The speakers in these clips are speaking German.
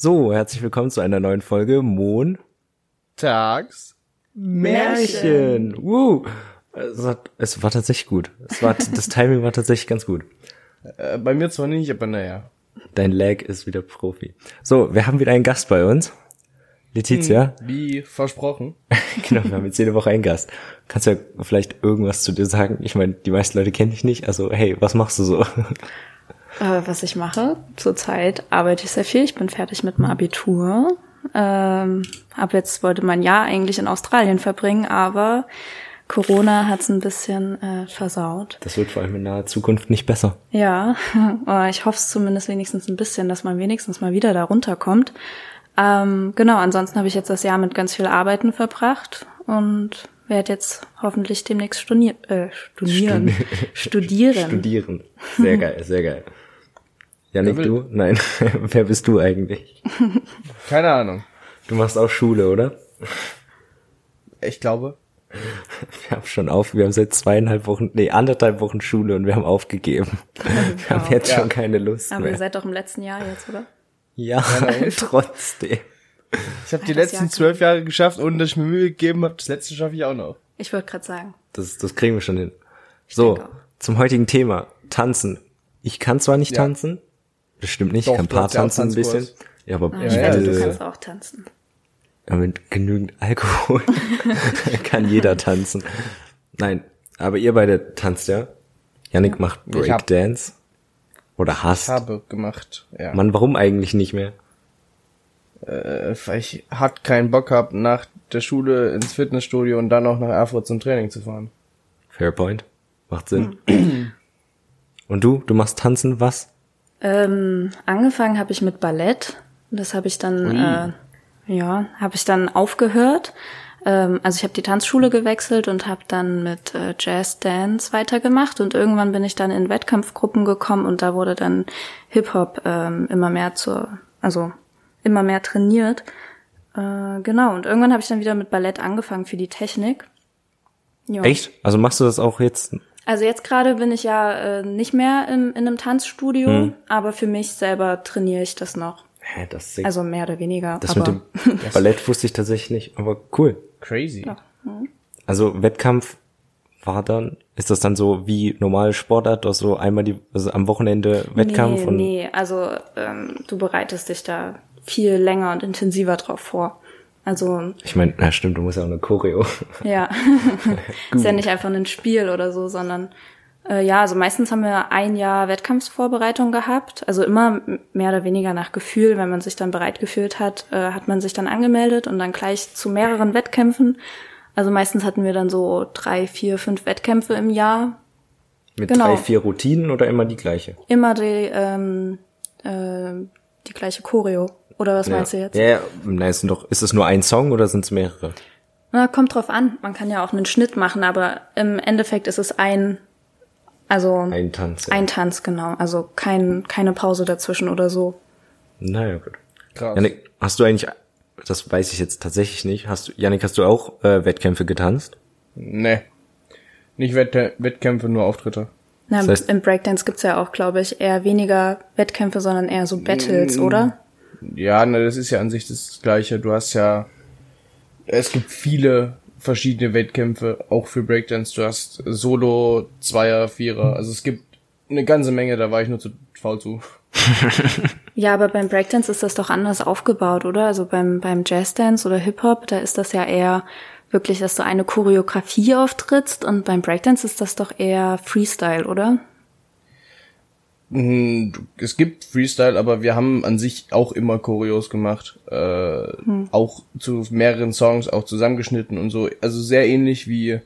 So, herzlich willkommen zu einer neuen Folge Mon Tags Märchen. Woo. Es, hat, es war tatsächlich gut. Es war, das Timing war tatsächlich ganz gut. Äh, bei mir zwar nicht, aber naja. Dein Lag ist wieder Profi. So, wir haben wieder einen Gast bei uns. Letizia. Hm, wie versprochen. genau, wir haben jetzt jede Woche einen Gast. Kannst du ja vielleicht irgendwas zu dir sagen? Ich meine, die meisten Leute kennen dich nicht. Also, hey, was machst du so? Äh, was ich mache, zurzeit arbeite ich sehr viel. Ich bin fertig mit meinem Abitur. Ähm, ab jetzt wollte mein Jahr eigentlich in Australien verbringen, aber Corona hat's ein bisschen äh, versaut. Das wird vor allem in naher Zukunft nicht besser. Ja, ich hoffe es zumindest wenigstens ein bisschen, dass man wenigstens mal wieder da runterkommt. Ähm, genau, ansonsten habe ich jetzt das Jahr mit ganz viel Arbeiten verbracht und werde jetzt hoffentlich demnächst studier äh, studieren. studieren. Studieren. Sehr geil, sehr geil. Janik, du? Nein. Wer bist du eigentlich? Keine Ahnung. Du machst auch Schule, oder? Ich glaube. Wir haben schon auf, wir haben seit zweieinhalb Wochen, nee, anderthalb Wochen Schule und wir haben aufgegeben. Wir haben jetzt ja. schon keine Lust Aber mehr. ihr seid doch im letzten Jahr jetzt, oder? Ja, ja trotzdem. Ich habe die letzten Jahr zwölf Jahre geschafft, ohne dass ich mir Mühe gegeben habe. Das letzte schaffe ich auch noch. Ich wollte gerade sagen. Das, das kriegen wir schon hin. So, zum heutigen Thema. Tanzen. Ich kann zwar nicht ja. tanzen, das stimmt nicht, Doch, ich kann paar tanzen ein bisschen. Ja, aber ah, ich ja, wette, du kannst auch tanzen. Ja, mit genügend Alkohol kann jeder tanzen. Nein, aber ihr beide tanzt ja. Yannick macht Breakdance. Oder hast. Ich habe gemacht, ja. Mann, warum eigentlich nicht mehr? Äh, weil ich hat keinen Bock hab, nach der Schule ins Fitnessstudio und dann auch nach Erfurt zum Training zu fahren. Fairpoint. Macht Sinn. und du? Du machst tanzen was? Ähm, angefangen habe ich mit Ballett. Das habe ich dann, äh, ja, habe ich dann aufgehört. Ähm, also ich habe die Tanzschule gewechselt und habe dann mit äh, Jazz Dance weitergemacht und irgendwann bin ich dann in Wettkampfgruppen gekommen und da wurde dann Hip Hop ähm, immer mehr zur, also immer mehr trainiert. Äh, genau und irgendwann habe ich dann wieder mit Ballett angefangen für die Technik. Ja. Echt? Also machst du das auch jetzt also jetzt gerade bin ich ja äh, nicht mehr im, in einem Tanzstudio, hm. aber für mich selber trainiere ich das noch. Hä, das also mehr oder weniger. Das mit dem Ballett wusste ich tatsächlich nicht, aber cool. Crazy. Ja. Mhm. Also Wettkampf war dann, ist das dann so wie normale Sportart, du hast so einmal die, also am Wochenende Wettkampf? Nee, und nee, also ähm, du bereitest dich da viel länger und intensiver drauf vor. Also. Ich meine, na stimmt, du musst ja auch eine Choreo. Ja. ist ja nicht einfach ein Spiel oder so, sondern äh, ja, also meistens haben wir ein Jahr Wettkampfsvorbereitung gehabt. Also immer mehr oder weniger nach Gefühl, wenn man sich dann bereit gefühlt hat, äh, hat man sich dann angemeldet und dann gleich zu mehreren Wettkämpfen. Also meistens hatten wir dann so drei, vier, fünf Wettkämpfe im Jahr. Mit genau. drei, vier Routinen oder immer die gleiche? Immer die, ähm, äh, die gleiche Choreo. Oder was ja. meinst du jetzt? Ja, ja, nein, ist, doch, ist es nur ein Song oder sind es mehrere? Na, kommt drauf an. Man kann ja auch einen Schnitt machen, aber im Endeffekt ist es ein, also ein Tanz. Ja. Ein Tanz, genau. Also kein, keine Pause dazwischen oder so. Naja, gut. Krass. Janik, hast du eigentlich, das weiß ich jetzt tatsächlich nicht, hast du, Janik, hast du auch äh, Wettkämpfe getanzt? Nee. Nicht Wett Wettkämpfe, nur Auftritte. Na, das heißt, im Breakdance gibt's ja auch, glaube ich, eher weniger Wettkämpfe, sondern eher so Battles, mm, oder? Ja, ne, das ist ja an sich das Gleiche. Du hast ja, es gibt viele verschiedene Wettkämpfe, auch für Breakdance. Du hast Solo, Zweier, Vierer. Also es gibt eine ganze Menge, da war ich nur zu faul zu. ja, aber beim Breakdance ist das doch anders aufgebaut, oder? Also beim, beim Jazzdance oder Hip-Hop, da ist das ja eher wirklich, dass du eine Choreografie auftrittst und beim Breakdance ist das doch eher Freestyle, oder? Hm, es gibt Freestyle, aber wir haben an sich auch immer Choreos gemacht. Äh, hm. Auch zu mehreren Songs, auch zusammengeschnitten und so. Also sehr ähnlich wie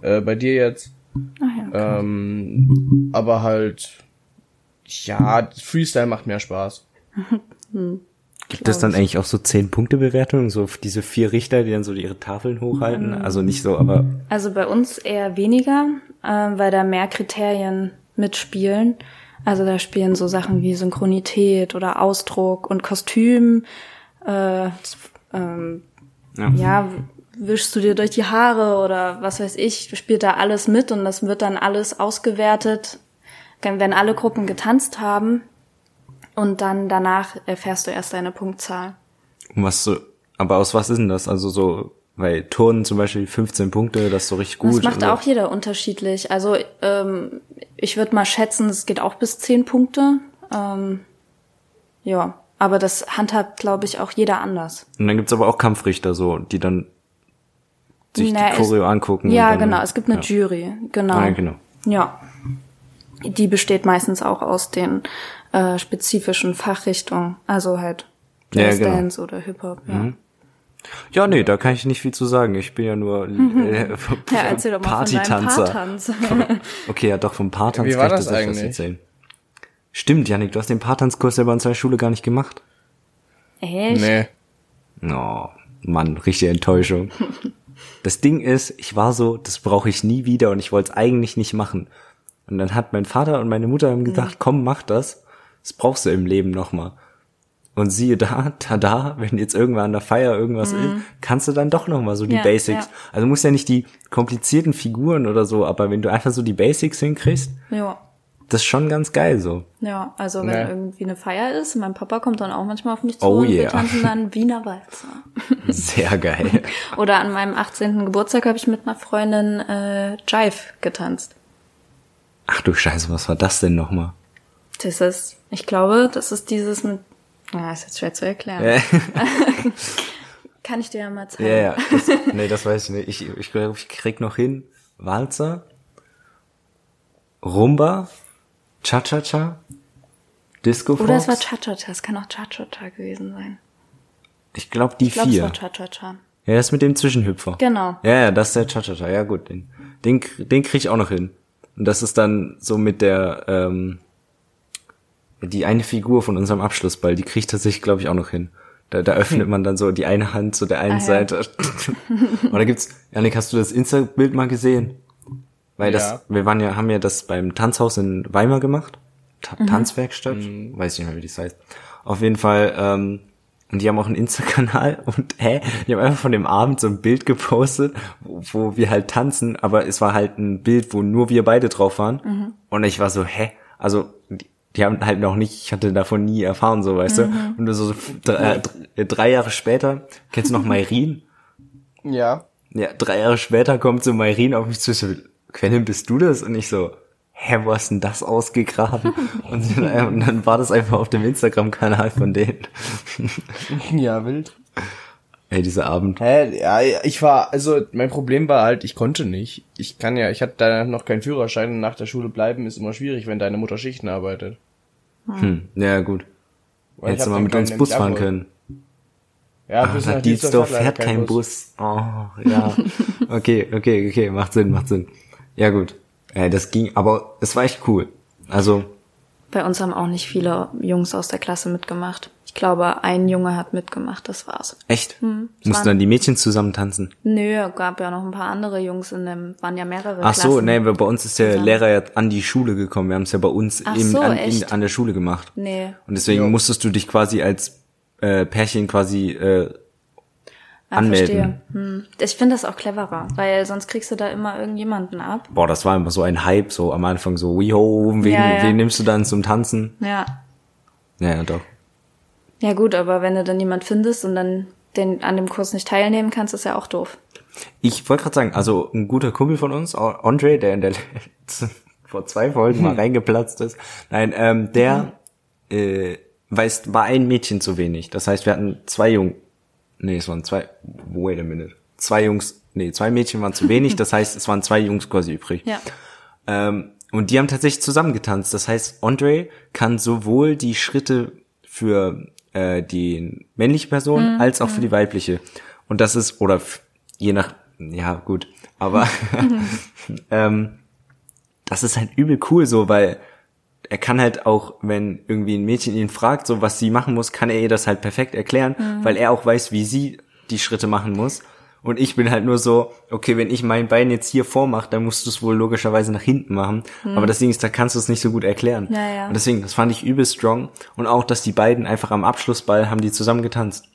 äh, bei dir jetzt. Ach ja, okay. ähm, aber halt, ja, Freestyle macht mehr Spaß. hm. Gibt es dann eigentlich auch so zehn Punkte Bewertungen, so diese vier Richter, die dann so ihre Tafeln hochhalten? Hm. Also nicht so, aber. Also bei uns eher weniger, äh, weil da mehr Kriterien mitspielen. Also da spielen so Sachen wie Synchronität oder Ausdruck und Kostüm. Äh, ähm, ja. ja, wischst du dir durch die Haare oder was weiß ich, spielt da alles mit und das wird dann alles ausgewertet, wenn alle Gruppen getanzt haben. Und dann danach erfährst du erst deine Punktzahl. Und was so, aber aus was ist denn das? Also so, weil Turnen zum Beispiel 15 Punkte, das ist so richtig gut. Das macht also, auch jeder unterschiedlich. Also ähm, ich würde mal schätzen, es geht auch bis 10 Punkte. Ähm, ja, aber das handhabt, glaube ich, auch jeder anders. Und dann gibt's aber auch Kampfrichter, so, die dann sich Na, die Choreo es, angucken. Ja, dann, genau. Es gibt eine ja. Jury. Genau. Ah, genau. Ja. Die besteht meistens auch aus den äh, spezifischen Fachrichtungen. Also halt Ja, Jazz genau. Dance oder Hip-Hop. Ja. Ja, nee, da kann ich nicht viel zu sagen. Ich bin ja nur äh, ja, erzähl doch mal von deinem Partytanzer. Okay, ja doch, vom Paartanz Wie kann war ich das eigentlich? erzählen. Stimmt, Janik, du hast den Paartanzkurs bei uns in der Schule gar nicht gemacht. Echt? Nee. Oh, Mann, richtige Enttäuschung. Das Ding ist, ich war so, das brauche ich nie wieder und ich wollte es eigentlich nicht machen. Und dann hat mein Vater und meine Mutter haben gesagt, komm, mach das. Das brauchst du im Leben nochmal. Und siehe da, tada, wenn jetzt irgendwann an der Feier irgendwas ist, kannst du dann doch nochmal so die Ja, Basics. ja. Also du musst ja nicht die komplizierten Figuren oder so, aber wenn du einfach so die Basics hinkriegst, Ja. das ist schon ganz geil so. Ja, also wenn Nee. irgendwie eine Feier ist, mein Papa kommt dann auch manchmal auf mich zu Oh und wir yeah. tanzen dann Wiener Walzer. Sehr geil. Oder an meinem 18. Geburtstag habe ich mit einer Freundin äh, Jive getanzt. Ach du Scheiße, was war das denn nochmal? Das ist, ich glaube, das ist dieses mit, ah, ist jetzt schwer zu erklären. Ja. Kann ich dir ja mal zeigen. Ja, ja. Das, nee, das weiß ich nicht. Ich, ich glaube, ich krieg noch hin. Walzer, Rumba, Cha-Cha-Cha, Disco Fox. Oder es war Cha-Cha-Cha, es kann auch Cha-Cha-Cha gewesen sein. Ich glaube, die Ich glaube, es vier. war Cha-Cha-Cha. Ja, das mit dem Zwischenhüpfer. Genau. Ja, ja, das ist der Cha-Cha-Cha. Ja, gut, den, den, den krieg ich auch noch hin. Und das ist dann so mit der, ähm, die eine Figur von unserem Abschlussball, die kriegt tatsächlich, glaube ich, auch noch hin. Da, da öffnet man dann so die eine Hand zu der einen Ah, ja. Seite. Und da gibt's, Janik, hast du das Insta-Bild mal gesehen? Weil das, Ja. wir waren ja, haben ja das beim Tanzhaus in Weimar gemacht. Ta Mhm. Tanzwerkstatt. Weiß ich nicht mehr, wie das heißt. Auf jeden Fall, ähm, und die haben auch einen Insta-Kanal und hä, die haben einfach von dem Abend so ein Bild gepostet, wo, wo wir halt tanzen, aber es war halt ein Bild, wo nur wir beide drauf waren. Mhm. Und ich war so, hä? Also, die, die haben halt noch nicht, ich hatte davon nie erfahren, so, weißt Mhm. du? Und so drei, äh, drei Jahre später, kennst du noch Mayrin? Ja. Ja, drei Jahre später kommt so Mayrin auf mich zu, so, Quentin, bist du das? Und ich so, hä, wo hast denn das ausgegraben? und, dann- und dann war das einfach auf dem Instagram-Kanal von denen. Ja, wild. Ey, dieser Abend. Hä? Ja, ich war, also mein Problem war halt, ich konnte nicht. Ich kann ja, ich hatte da noch keinen Führerschein und nach der Schule bleiben ist immer schwierig, wenn deine Mutter Schichten arbeitet. Hm, ja, gut. Weil ich Hättest du mal mit uns Bus fahren können. Ja, Ah, bis nach Dietzdorf fährt kein Bus. Oh, ja. Okay, okay, okay, macht Sinn, macht Sinn. Ja, gut. Ja, das ging, aber es war echt cool. Also, Bei uns haben auch nicht viele Jungs aus der Klasse mitgemacht. Ich glaube, ein Junge hat mitgemacht, das war's. echt? es Mussten waren- dann die Mädchen zusammen tanzen? Nö, gab ja noch ein paar andere Jungs in dem, waren ja mehrere Ach so, Klassen. nee, weil bei uns ist der zusammen. Lehrer ja an die Schule gekommen. Wir haben es ja bei uns Ach eben so, an, in, an der Schule gemacht. Nee. Und deswegen Jo. musstest du dich quasi als äh, Pärchen quasi äh, Ah, anmelden. verstehe. Hm. Ich finde das auch cleverer, weil sonst kriegst du da immer irgendjemanden ab. Boah, das war immer so ein Hype, so am Anfang so, wiho, wen, Ja, ja. wen nimmst du dann zum Tanzen? Ja. Ja, ja, doch. Ja gut, aber wenn du dann jemand findest und dann den an dem Kurs nicht teilnehmen kannst, ist ja auch doof. Ich wollte gerade sagen, also ein guter Kumpel von uns, Andre, der in der letzten, vor zwei Folgen mal reingeplatzt ist, nein, ähm, der äh, weiß, war ein Mädchen zu wenig. Das heißt, wir hatten zwei Jungen, nee, es waren zwei, wait a minute, zwei Jungs, nee, zwei Mädchen waren zu wenig. Das heißt, es waren zwei Jungs quasi übrig. Ja. Ähm, und die haben tatsächlich zusammen getanzt. Das heißt, Andre kann sowohl die Schritte für äh, die männliche Person als auch für die weibliche. Und das ist, oder je nach, ja gut, aber ähm, das ist halt übel cool so, weil er kann halt auch, wenn irgendwie ein Mädchen ihn fragt, so was sie machen muss, kann er ihr das halt perfekt erklären, weil er auch weiß, wie sie die Schritte machen muss. Und ich bin halt nur so, okay, wenn ich mein Bein jetzt hier vormache, dann musst du es wohl logischerweise nach hinten machen. Aber das Ding ist, da kannst du es nicht so gut erklären. Ja, ja. Und deswegen, das fand ich übel strong. Und auch, dass die beiden einfach am Abschlussball haben die zusammen getanzt.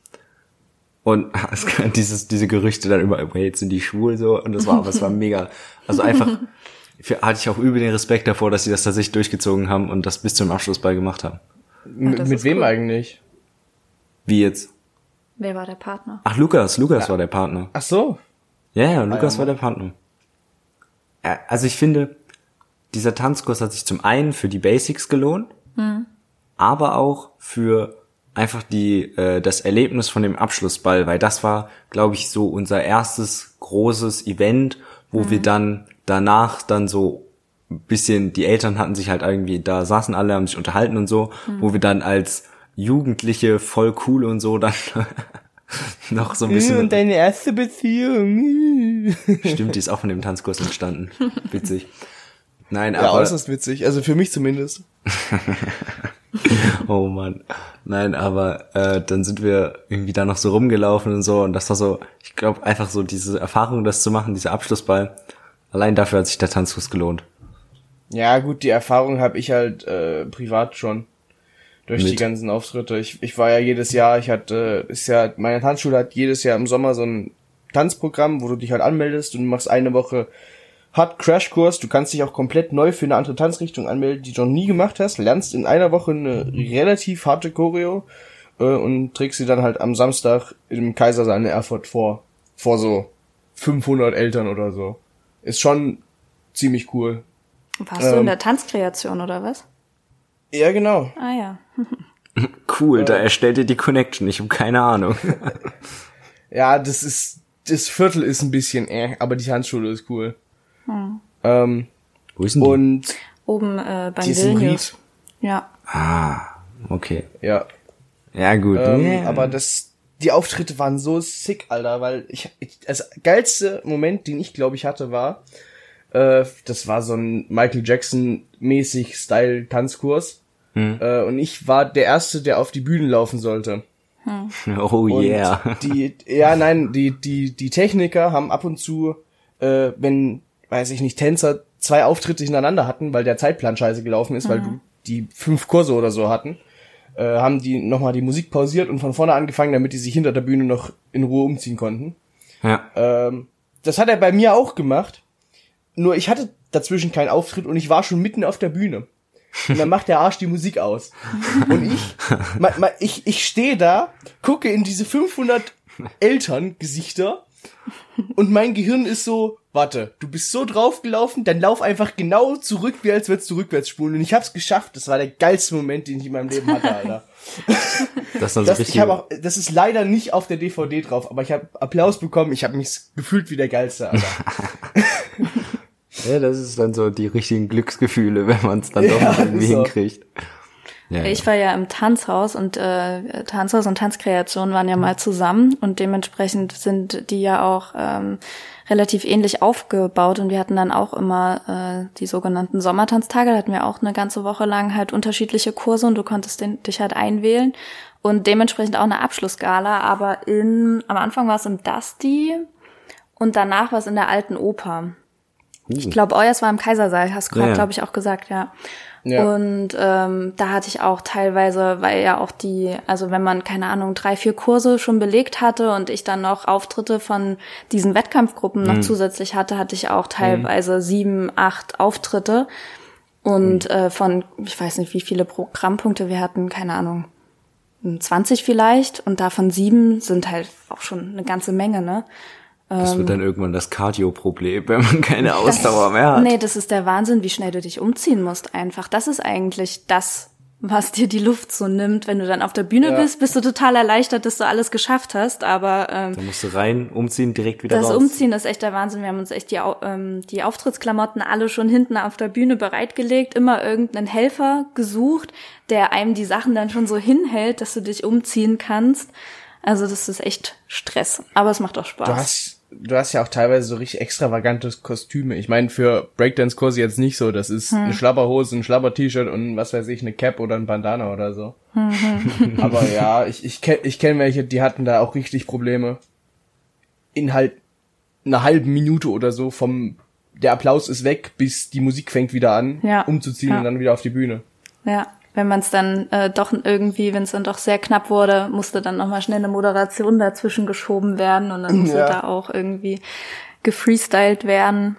Und es kann dieses, diese Gerüchte dann immer, okay, jetzt sind die schwul so. Und das war, aber es war mega. Also einfach, für, hatte ich auch übel den Respekt davor, dass sie das tatsächlich durchgezogen haben und das bis zum Abschlussball gemacht haben. Das mit wem cool. eigentlich? Wie jetzt? Wer war der Partner? Ach, Lukas, Lukas war der Partner. Ach so. Ja, ja, Lukas ja, war der Partner. Ja, Also ich finde, dieser Tanzkurs hat sich zum einen für die Basics gelohnt, aber auch für einfach die äh, das Erlebnis von dem Abschlussball, weil das war, glaube ich, so unser erstes großes Event, wo wir dann danach dann so ein bisschen, die Eltern hatten sich halt irgendwie, da saßen alle, haben sich unterhalten und so, wo wir dann als Jugendliche voll cool und so dann noch so ein bisschen deine erste Beziehung. Stimmt, die ist auch von dem Tanzkurs entstanden. Witzig. Nein, Ja, aber äußerst witzig. Also für mich zumindest. oh Mann. Nein, aber äh, dann sind wir irgendwie da noch so rumgelaufen und so und das war so, ich glaube einfach so diese Erfahrung, das zu machen, dieser Abschlussball. Allein dafür hat sich der Tanzkurs gelohnt. Ja, gut, die Erfahrung habe ich halt äh, privat schon. Durch die Mit? ganzen Auftritte. Ich, ich war ja jedes Jahr, ich hatte, ist ja, meine Tanzschule hat jedes Jahr im Sommer so ein Tanzprogramm, wo du dich halt anmeldest und du machst eine Woche Hard Crashkurs. Du kannst dich auch komplett neu für eine andere Tanzrichtung anmelden, die du noch nie gemacht hast. Lernst in einer Woche eine relativ harte Choreo äh, und trägst sie dann halt am Samstag im Kaisersaal in Erfurt vor. Vor so 500 Eltern oder so. Ist schon ziemlich cool. Warst du Ähm. in der Tanzkreation oder was? Ja, genau. Ah ja. Cool, da erstellt ihr die Connection. Ich habe keine Ahnung. Ja, das ist, das Viertel ist ein bisschen äh, aber die Tanzschule ist cool. Ähm, Wo ist denn die? und Oben äh, beim Vilnius. Ja. ah, okay. Ja. Ja, gut. Ähm, Ja. Aber das, die Auftritte waren so sick, Alter, weil ich, ich das geilste Moment, den ich glaube ich hatte, war, äh, das war so ein Michael Jackson mäßig Style Tanzkurs. Äh, und ich war der erste, der auf die Bühnen laufen sollte. oh Und yeah. die, ja, nein, die, die, die Techniker haben ab und zu, äh, wenn, weiß ich nicht, Tänzer zwei Auftritte hintereinander hatten, weil der Zeitplan scheiße gelaufen ist, weil du die fünf Kurse oder so hatten, äh, haben die nochmal die Musik pausiert und von vorne angefangen, damit die sich hinter der Bühne noch in Ruhe umziehen konnten. Ja. Ähm, das hat er bei mir auch gemacht. Nur ich hatte dazwischen keinen Auftritt und ich war schon mitten auf der Bühne. Und dann macht der Arsch die Musik aus. Und ich, ma, ma, ich, ich stehe da, gucke in diese 500 Elterngesichter und mein Gehirn ist so, warte, du bist so draufgelaufen, dann lauf einfach genau zurück, wie als würdest du rückwärts spulen. Und ich hab's geschafft. Das war der geilste Moment, den ich in meinem Leben hatte, Alter. Das ist dann so Das, ich habe auch, das ist leider nicht auf der DVD drauf, aber ich habe Applaus bekommen. Ich habe mich gefühlt wie der geilste, Alter. ja, das ist dann so die richtigen Glücksgefühle, wenn man es dann doch Ja, irgendwie so. hinkriegt. Ja, Ich war ja im Tanzhaus und äh, Tanzhaus und Tanzkreation waren ja mal zusammen und dementsprechend sind die ja auch ähm, relativ ähnlich aufgebaut und wir hatten dann auch immer äh, die sogenannten Sommertanztage, da hatten wir auch eine ganze Woche lang halt unterschiedliche Kurse und du konntest den, dich halt einwählen und dementsprechend auch eine Abschlussgala, aber in am Anfang war es im Dusty und danach war es in der alten Oper. Ich glaube, euers war im Kaisersaal, hast du gerade, Ja, glaube ich, auch gesagt, ja. Ja. Und ähm, da hatte ich auch teilweise, weil ja auch die, also wenn man, keine Ahnung, drei, vier Kurse schon belegt hatte und ich dann noch Auftritte von diesen Wettkampfgruppen noch zusätzlich hatte, hatte ich auch teilweise sieben, acht Auftritte. Und äh, von, ich weiß nicht, wie viele Programmpunkte wir hatten, keine Ahnung, 20 vielleicht. Und davon sieben sind halt auch schon eine ganze Menge, ne? Das wird dann irgendwann das Cardio-Problem, wenn man keine Ausdauer mehr hat. Nee, das ist der Wahnsinn, wie schnell du dich umziehen musst einfach. Das ist eigentlich das, was dir die Luft so nimmt. Wenn du dann auf der Bühne Ja. bist, bist du total erleichtert, dass du alles geschafft hast. Aber ähm, Da musst du rein, umziehen, direkt wieder das raus. Umziehen ist echt der Wahnsinn. Wir haben uns echt die, ähm, die Auftrittsklamotten alle schon hinten auf der Bühne bereitgelegt, immer irgendeinen Helfer gesucht, der einem die Sachen dann schon so hinhält, dass du dich umziehen kannst. Also das ist echt Stress. Aber es macht auch Spaß. Du hast, du hast ja auch teilweise so richtig extravagante Kostüme. Ich meine, für Breakdance-Kurse jetzt nicht so. Das ist eine Schlabberhose, ein Schlabber-T-Shirt und was weiß ich, eine Cap oder ein Bandana oder so. Aber ja, ich, ich kenne ich kenn welche, die hatten da auch richtig Probleme. In halt einer halben Minute oder so vom, der Applaus ist weg, bis die Musik fängt wieder an, Ja. umzuziehen Ja. und dann wieder auf die Bühne. Ja, wenn man es dann äh, doch irgendwie, wenn es dann doch sehr knapp wurde, musste dann nochmal schnell eine Moderation dazwischen geschoben werden und dann musste Ja. da auch irgendwie gefreestylt werden.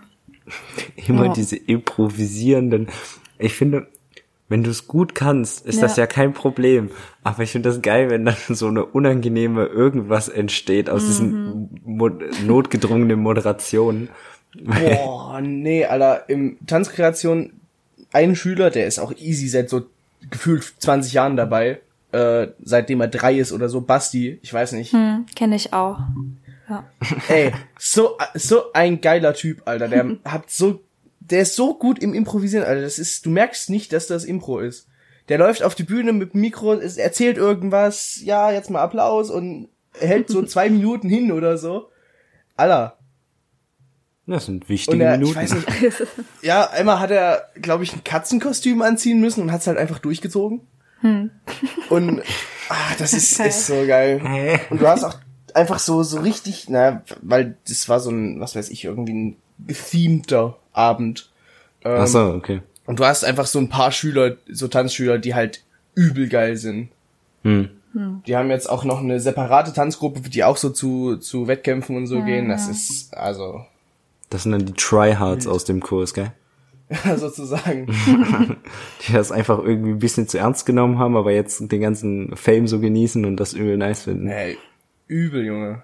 Immer Ja. diese improvisierenden. Ich finde, wenn du es gut kannst, ist das Ja. ja kein Problem. Aber ich finde das geil, wenn dann so eine unangenehme irgendwas entsteht aus Mhm. diesen Mo notgedrungenen Moderationen. Boah, nee, Alter, im Tanzkreation ein Schüler, der ist auch easy seit so gefühlt 20 Jahren dabei, äh, seitdem er drei ist oder so, Basti, ich weiß nicht. Hm, kenne ich auch. Ja. Ey, so, so ein geiler Typ, Alter, der hat so, der ist so gut im Improvisieren, Alter, das ist, du merkst nicht, dass das Impro ist. Der läuft auf die Bühne mit dem Mikro, erzählt irgendwas, ja, jetzt mal Applaus und hält so zwei Minuten hin oder so. Alter, Das sind Und wichtige er, ich Minuten. weiß nicht, ja, einmal hat er, glaube ich, ein Katzenkostüm anziehen müssen und hat es halt einfach durchgezogen. Und ah, das ist, Geil. ist so geil. Und du hast auch einfach so, so richtig, na, weil das war so ein, was weiß ich, irgendwie ein gethemter Abend. Ähm, Ach so, okay. Und du hast einfach so ein paar Schüler, so Tanzschüler, die halt übel geil sind. Hm. Die haben jetzt auch noch eine separate Tanzgruppe, die auch so zu, zu Wettkämpfen und so gehen. Das ist, also, Das sind dann die Tryhards aus dem Kurs, gell? sozusagen. Die das einfach irgendwie ein bisschen zu ernst genommen haben, aber jetzt den ganzen Fame so genießen und das übel nice finden. Ey, übel, Junge.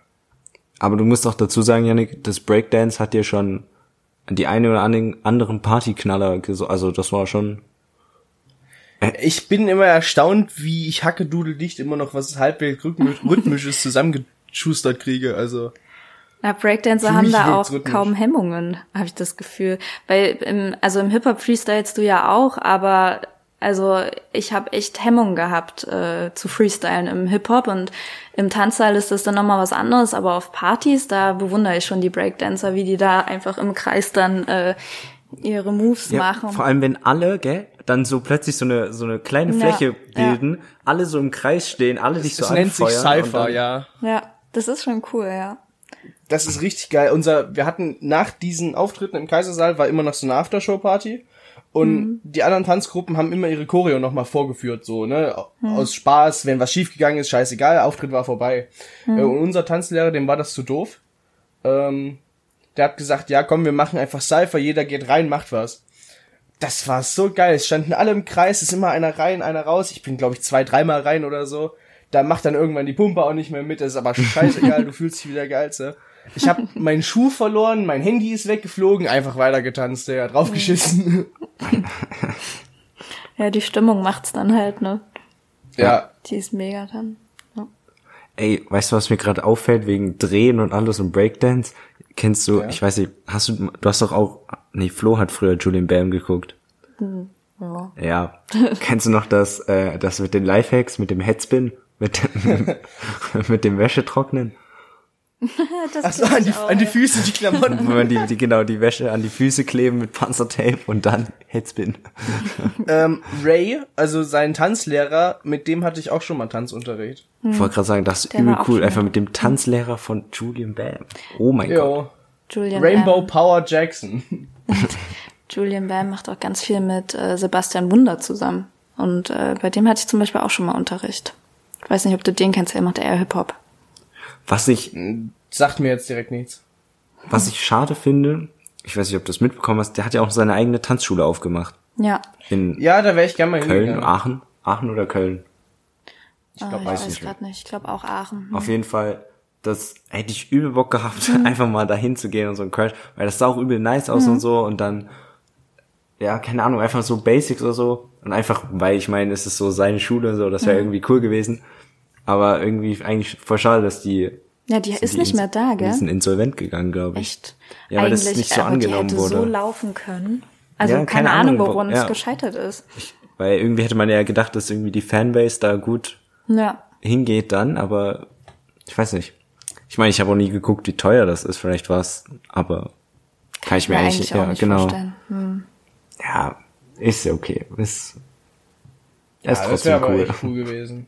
Aber du musst auch dazu sagen, Yannick, das Breakdance hat dir schon die eine oder andere- anderen Partyknaller. Also das war schon. Ich bin immer erstaunt, wie ich Hackedudeldicht immer noch was halbwegs rhythmisch- rhythmisches zusammengeschustert kriege. Also, Na, Breakdancer Für haben da auch kaum Hemmungen, habe ich das Gefühl. Weil im, also im Hip-Hop freestylst du ja auch, aber also ich habe echt Hemmungen gehabt äh, zu freestylen im Hip-Hop und im Tanzsaal ist das dann nochmal was anderes, aber auf Partys, da bewundere ich schon die Breakdancer, wie die da einfach im Kreis dann äh, ihre Moves machen. vor allem wenn alle, gell, dann so plötzlich so eine so eine kleine Ja, Fläche ja. bilden, alle so im Kreis stehen, alle dich so das nennt sich anfeuern Cypher, dann- ja. Ja, das ist schon cool, ja. Das ist richtig geil. Unser, wir hatten nach diesen Auftritten im Kaisersaal war immer noch so eine Aftershow-Party. Und die anderen Tanzgruppen haben immer ihre Choreo nochmal vorgeführt, so, ne? Aus Spaß, wenn was schiefgegangen ist, scheißegal, Auftritt war vorbei. Äh, Und unser Tanzlehrer, dem war das zu doof. Ähm, der hat gesagt, ja komm, wir machen einfach Cypher, jeder geht rein, macht was. Das war so geil. Es standen alle im Kreis, es ist immer einer rein, einer raus. Ich bin, glaube ich, zwei, dreimal rein oder so. Da macht dann irgendwann die Pumpe auch nicht mehr mit. Das ist aber scheißegal, du fühlst dich wieder geilste. Ich habe meinen Schuh verloren, mein Handy ist weggeflogen, einfach weiter getanzt, der hat draufgeschissen. Ja, die Stimmung macht's dann halt, ne? ja. Die ist mega dann. Ja. Ey, weißt du, was mir gerade auffällt wegen Drehen und alles und Breakdance? Kennst du, Ja. ich weiß nicht, hast du, du hast doch auch, nee, Flo hat früher Julian Bam geguckt. Ja. Ja. Kennst du noch das, äh, das mit den Lifehacks, mit dem Headspin, mit dem, mit dem Wäschetrocknen? Das Achso, an die, auch, an die. Füße, die Klamotten. Wo man die, die, genau, die Wäsche an die Füße kleben mit Panzertape und dann Headspin. ähm, Ray, also sein Tanzlehrer, mit dem hatte ich auch schon mal Tanzunterricht. Ich wollte gerade sagen, das ist Der übel cool, einfach mit dem Tanzlehrer von Julian Bam. Oh mein Gott. Jo. Julian Rainbow Bam. Power Jackson. Julian Bam macht auch ganz viel mit äh, Sebastian Wunder zusammen. Und äh, bei dem hatte ich zum Beispiel auch schon mal Unterricht. Ich weiß nicht, ob du den kennst, er macht eher Hip-Hop. Was ich, Sagt mir jetzt direkt nichts. was ich schade finde, ich weiß nicht, ob du das mitbekommen hast, der hat ja auch seine eigene Tanzschule aufgemacht. Ja. In Ja, da wäre ich gerne mal Köln, hingegangen. Aachen, Aachen oder Köln. Ich, glaub, ich weiß mehr. gerade nicht. Ich glaube auch Aachen. Auf jeden Fall, das hätte ich übel Bock gehabt, Mhm. einfach mal dahin zu gehen und so ein Crash, weil das sah auch übel nice aus Mhm. und so und dann, ja, keine Ahnung, einfach so Basics oder so und einfach, weil ich meine, es ist so seine Schule und so, das wäre Mhm. irgendwie cool gewesen, aber irgendwie eigentlich voll schade, dass die Ja, die ist die nicht mehr da, Die gell? sind insolvent gegangen, glaube ich. Echt. Ja, weil das Eigentlich, nicht so aber angenommen die hätte so wurde. laufen können. Also Ja, keine, keine Ahnung, Ahnung, wo- woran ja. es gescheitert ist. Weil irgendwie hätte man ja gedacht, dass irgendwie die Fanbase da gut Ja. hingeht dann, aber ich weiß nicht. Ich meine, ich habe auch nie geguckt, wie teuer das ist. Vielleicht war es, aber kann ich mir eigentlich, eigentlich auch ja, nicht genau. vorstellen. Hm. Ja, ist ja okay. Ist, Ja, ist das trotzdem aber cool. echt cool gewesen.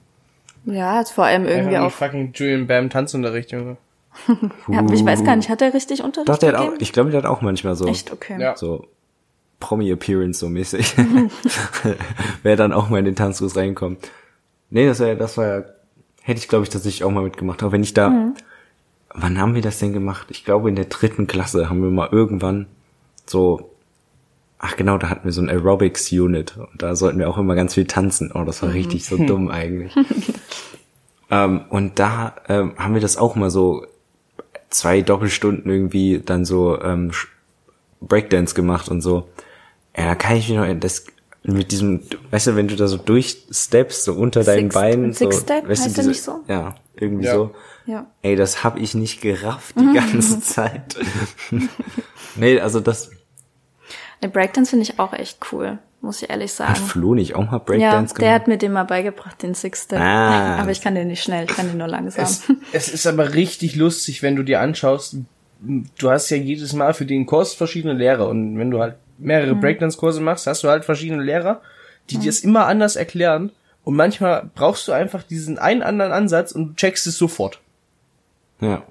Ja, ist vor allem irgendwie auch. fucking Julian Bam Tanzunterricht, Junge. Ja, ich weiß gar nicht, hat er richtig Unterricht Doch, der hat auch, ich glaube, der hat auch manchmal so, Echt, okay. Ja. so Promi-Appearance so mäßig. Wer dann auch mal in den Tanzkurs reinkommt. Nee, das war ja, das war ja, hätte ich glaube ich tatsächlich auch mal mitgemacht. Aber wenn ich da, Mhm. wann haben wir das denn gemacht? Ich glaube in der dritten Klasse haben wir mal irgendwann so, ach genau, da hatten wir so ein Aerobics-Unit und da sollten wir auch immer ganz viel tanzen. Oh, das war Mhm. richtig so dumm eigentlich. ähm, und da ähm, haben wir das auch mal so zwei Doppelstunden irgendwie dann so ähm, Breakdance gemacht und so. Ja, da kann ich mich noch, das mit diesem, weißt du, wenn du da so durchsteppst, so unter deinen Six- Beinen, so, Six-Step, weißt du, heißt der diese, nicht so? Ja, irgendwie Ja. so. Ja. Ey, das hab ich nicht gerafft die ganze Zeit. nee, also das Der Breakdance finde ich auch echt cool, muss ich ehrlich sagen. hat Flo nicht auch mal Ja, Breakdance der gemacht. hat mir den mal beigebracht, den Six-Step. Ah. Aber ich kann den nicht schnell, ich kann den nur langsam. Es, es ist aber richtig lustig, wenn du dir anschaust, du hast ja jedes Mal für den Kurs verschiedene Lehrer und wenn du halt mehrere Breakdance-Kurse machst, hast du halt verschiedene Lehrer, die dir es immer anders erklären und manchmal brauchst du einfach diesen einen anderen Ansatz und du checkst es sofort. Ja.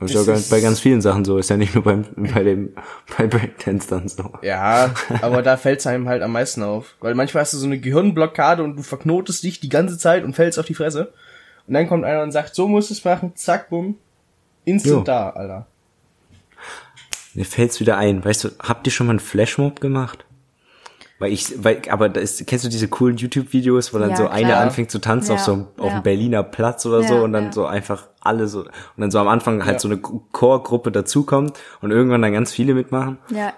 Das ist ja ganz- bei ganz vielen Sachen so. Ist ja nicht nur beim, bei dem, bei Breakdance dann so. Ja, aber da fällt's einem halt am meisten auf. Weil manchmal hast du so eine Gehirnblockade und du verknotest dich die ganze Zeit und fällst auf die Fresse. Und dann kommt einer und sagt, so musst du es machen, zack, bumm. Instant Jo. da, Alter. Mir fällt's wieder ein. Weißt du, habt ihr schon mal einen Flashmob gemacht? Weil ich, weil, aber da ist, kennst du diese coolen YouTube-Videos, wo dann Ja, so einer klar. anfängt zu tanzen auf Ja, so einem, auf ja. einem Berliner Platz oder so und dann so einfach alle so, und dann so am Anfang halt so eine Chorgruppe dazukommt und irgendwann dann ganz viele mitmachen. Ja,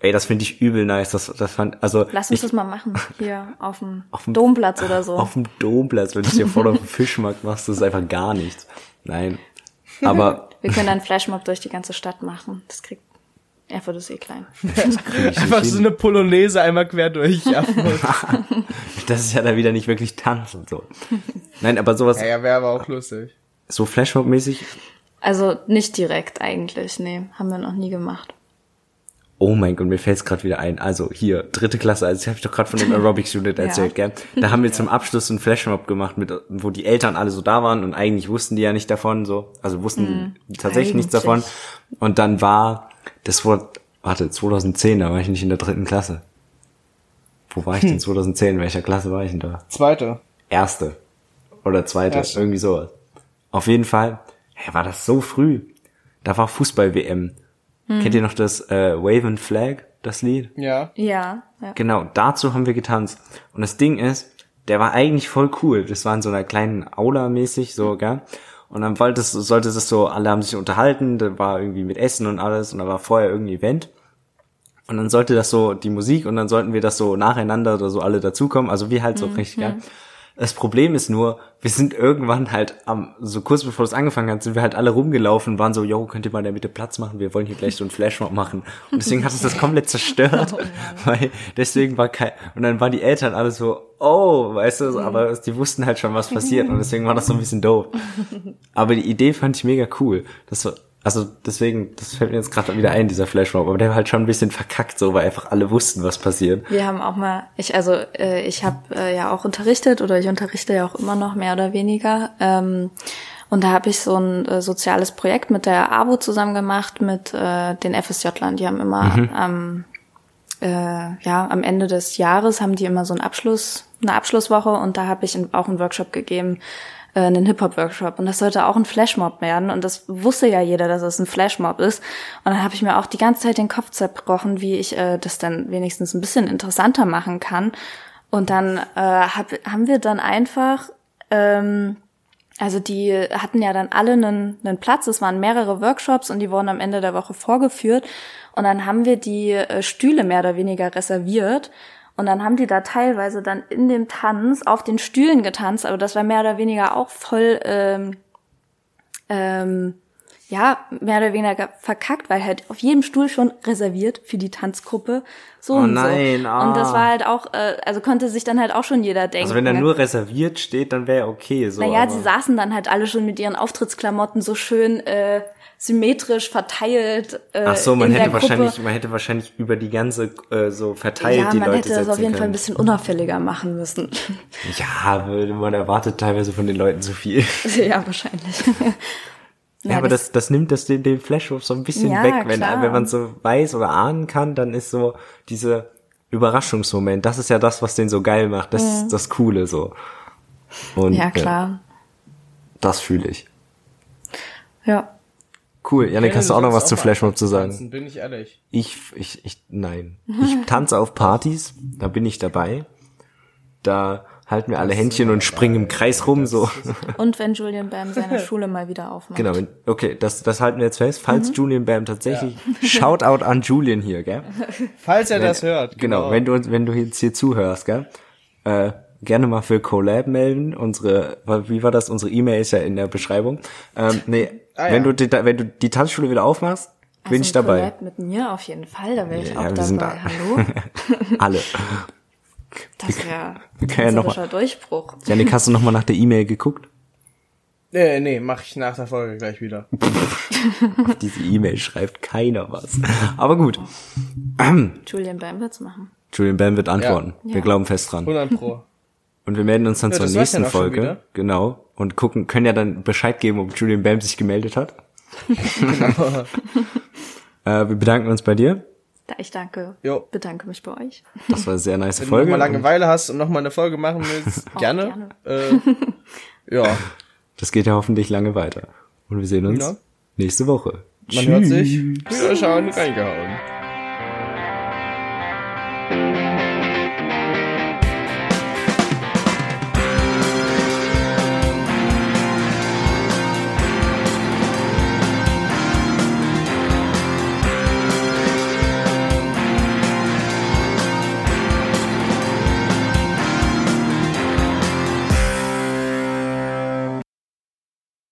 Ey, das finde ich übel nice. Das, das fand, also, lass uns ich, das mal machen. Hier auf dem, Auf dem- Domplatz oder so. auf dem Domplatz, wenn du es dir vor auf dem Fischmarkt machst, das ist einfach gar nichts. Nein. Aber Wir können einen Flashmob durch die ganze Stadt machen. Das kriegt Erfurt ist eh klein. Einfach so eine Polonaise einmal quer durch. Ja, das ist ja dann wieder nicht wirklich Tanz und so. Nein, aber sowas, ja wäre aber auch lustig. so Flashmob-mäßig, Also nicht direkt eigentlich, nee, haben wir noch nie gemacht. Oh mein Gott, mir fällt's gerade wieder ein. Also hier, dritte Klasse, also ich habe doch gerade von dem Aerobics Unit erzählt, gell? Da haben wir zum Abschluss einen Flashmob gemacht, mit, wo die Eltern alle so da waren und eigentlich wussten die ja nicht davon, so, also wussten tatsächlich nichts davon. Eigentlich. Und dann war, das war, warte, 2010, da war ich nicht in der dritten Klasse. Wo war ich denn 2010? In welcher Klasse war ich denn da? Zweite. Erste. Oder zweite, Erste. irgendwie sowas. Auf jeden Fall, hey, war das so früh. Da war Fußball-WM. Kennt ihr noch das äh, Wave and Flag, das Lied? Ja. Ja, ja. Genau, dazu haben wir getanzt. Und das Ding ist, der war eigentlich voll cool. Das war in so einer kleinen Aula mäßig, so, gell? Und dann wollte es, sollte es so, alle haben sich unterhalten, da war irgendwie mit Essen und alles und da war vorher irgendein Event. Und dann sollte das so, die Musik und dann sollten wir das so nacheinander oder so alle dazukommen, also wie halt so richtig, gell? Das Problem ist nur, wir sind irgendwann halt am, so kurz bevor es angefangen hat, sind wir halt alle rumgelaufen, waren so, yo, könnt ihr mal in der Mitte Platz machen, wir wollen hier gleich so einen Flashmob machen. Und deswegen hat es das komplett zerstört, weil deswegen war kein, und dann waren die Eltern alle so, oh, weißt du, aber die wussten halt schon, was passiert und deswegen war das so ein bisschen doof. Aber die Idee fand ich mega cool. Das war, also deswegen, das fällt mir jetzt gerade wieder ein, dieser Flashmob, aber der war halt schon ein bisschen verkackt, so, weil einfach alle wussten, was passiert. Wir haben auch mal, ich also äh, ich habe äh, ja auch unterrichtet oder ich unterrichte ja auch immer noch mehr oder weniger. Ähm, und da habe ich so ein äh, soziales Projekt mit der AWO zusammen gemacht mit äh, den FSJ-Lern. Die haben immer am äh, ja am Ende des Jahres haben die immer so einen Abschluss, eine Abschlusswoche und da habe ich in, auch einen Workshop gegeben, äh, einen Hip-Hop-Workshop. Und das sollte auch ein Flashmob werden. Und das wusste ja jeder, dass es ein Flashmob ist. Und dann habe ich mir auch die ganze Zeit den Kopf zerbrochen, wie ich äh, das dann wenigstens ein bisschen interessanter machen kann. Und dann äh, hab, haben wir dann einfach ähm, also die hatten ja dann alle einen, einen Platz, es waren mehrere Workshops und die wurden am Ende der Woche vorgeführt. Und dann haben wir die äh, Stühle mehr oder weniger reserviert und dann haben die da teilweise dann in dem Tanz auf den Stühlen getanzt, aber das war mehr oder weniger auch voll ähm, ähm, ja, mehr oder weniger verkackt, weil halt auf jedem Stuhl schon reserviert für die Tanzgruppe. So Oh und nein, so. ah. Und das war halt auch, äh, also konnte sich dann halt auch schon jeder denken. Also wenn da nur reserviert steht, dann wäre okay, so. Naja, aber- sie saßen dann halt alle schon mit ihren Auftrittsklamotten so schön äh, symmetrisch verteilt. Äh, Ach so, man hätte Gruppe. wahrscheinlich, man hätte wahrscheinlich über die ganze äh, so verteilt ja, die man Leute hätte das auf jeden können. Fall ein bisschen unauffälliger machen müssen. Ja, man erwartet teilweise von den Leuten zu viel. ja, wahrscheinlich. Ja, aber das, das nimmt das den, den Flashmob so ein bisschen Ja, weg. Wenn, klar. wenn man so weiß oder ahnen kann, dann ist so diese Überraschungsmoment, das ist ja das, was den so geil macht. Das ist das Coole so. Und Mhm. ja, klar. das fühle ich. Ja. Cool. Janik, hast du auch noch was sollst zu Flashmob zu sagen? tanzen, Bin ich ehrlich. Ich, ich, ich, nein. Ich tanze auf Partys, da bin ich dabei. Da halten wir alle Händchen und springen im Kreis rum, so. Und wenn Julian Bam seine Schule mal wieder aufmacht. Genau, wenn- okay, das, das halten wir jetzt fest. Falls Julian Bam tatsächlich, Shoutout an Julian hier, gell? Falls er das hört. Genau, wenn du, uns- wenn du jetzt hier zuhörst, gell? Äh, gerne mal für Collab melden. Unsere, wie war das? Unsere E-Mail ist ja in der Beschreibung. Ähm, nee, Ah, wenn ja. du, die, wenn du die Tanzschule wieder aufmachst, bin Also ich ein dabei. Collab mit mir auf jeden Fall, da wäre ich Ja, auch wir dabei. sind da. Hallo? Alle. Das wäre können ja noch ein Durchbruch. Janik, hast du noch mal nach der E-Mail geguckt? Nee, nee, mach ich nach der Folge gleich wieder. Auf diese E-Mail schreibt keiner was. Aber gut. Julian Bam wird's machen. Julian Bam wird antworten. Wir Ja. glauben fest dran. 100 pro. Und wir melden uns dann Ja, zur nächsten Folge. Genau. Und gucken, können ja dann Bescheid geben, ob Julian Bam sich gemeldet hat. Genau. äh, wir bedanken uns bei dir. Ich danke, Jo. bedanke mich bei euch. Das war eine sehr nice Wenn Folge. du nochmal Langeweile hast und nochmal eine Folge machen willst, Auch gerne. Äh, ja, Das geht ja hoffentlich lange weiter. Und wir sehen uns Genau. nächste Woche. man hört sich. Wiederschauen, reingehauen.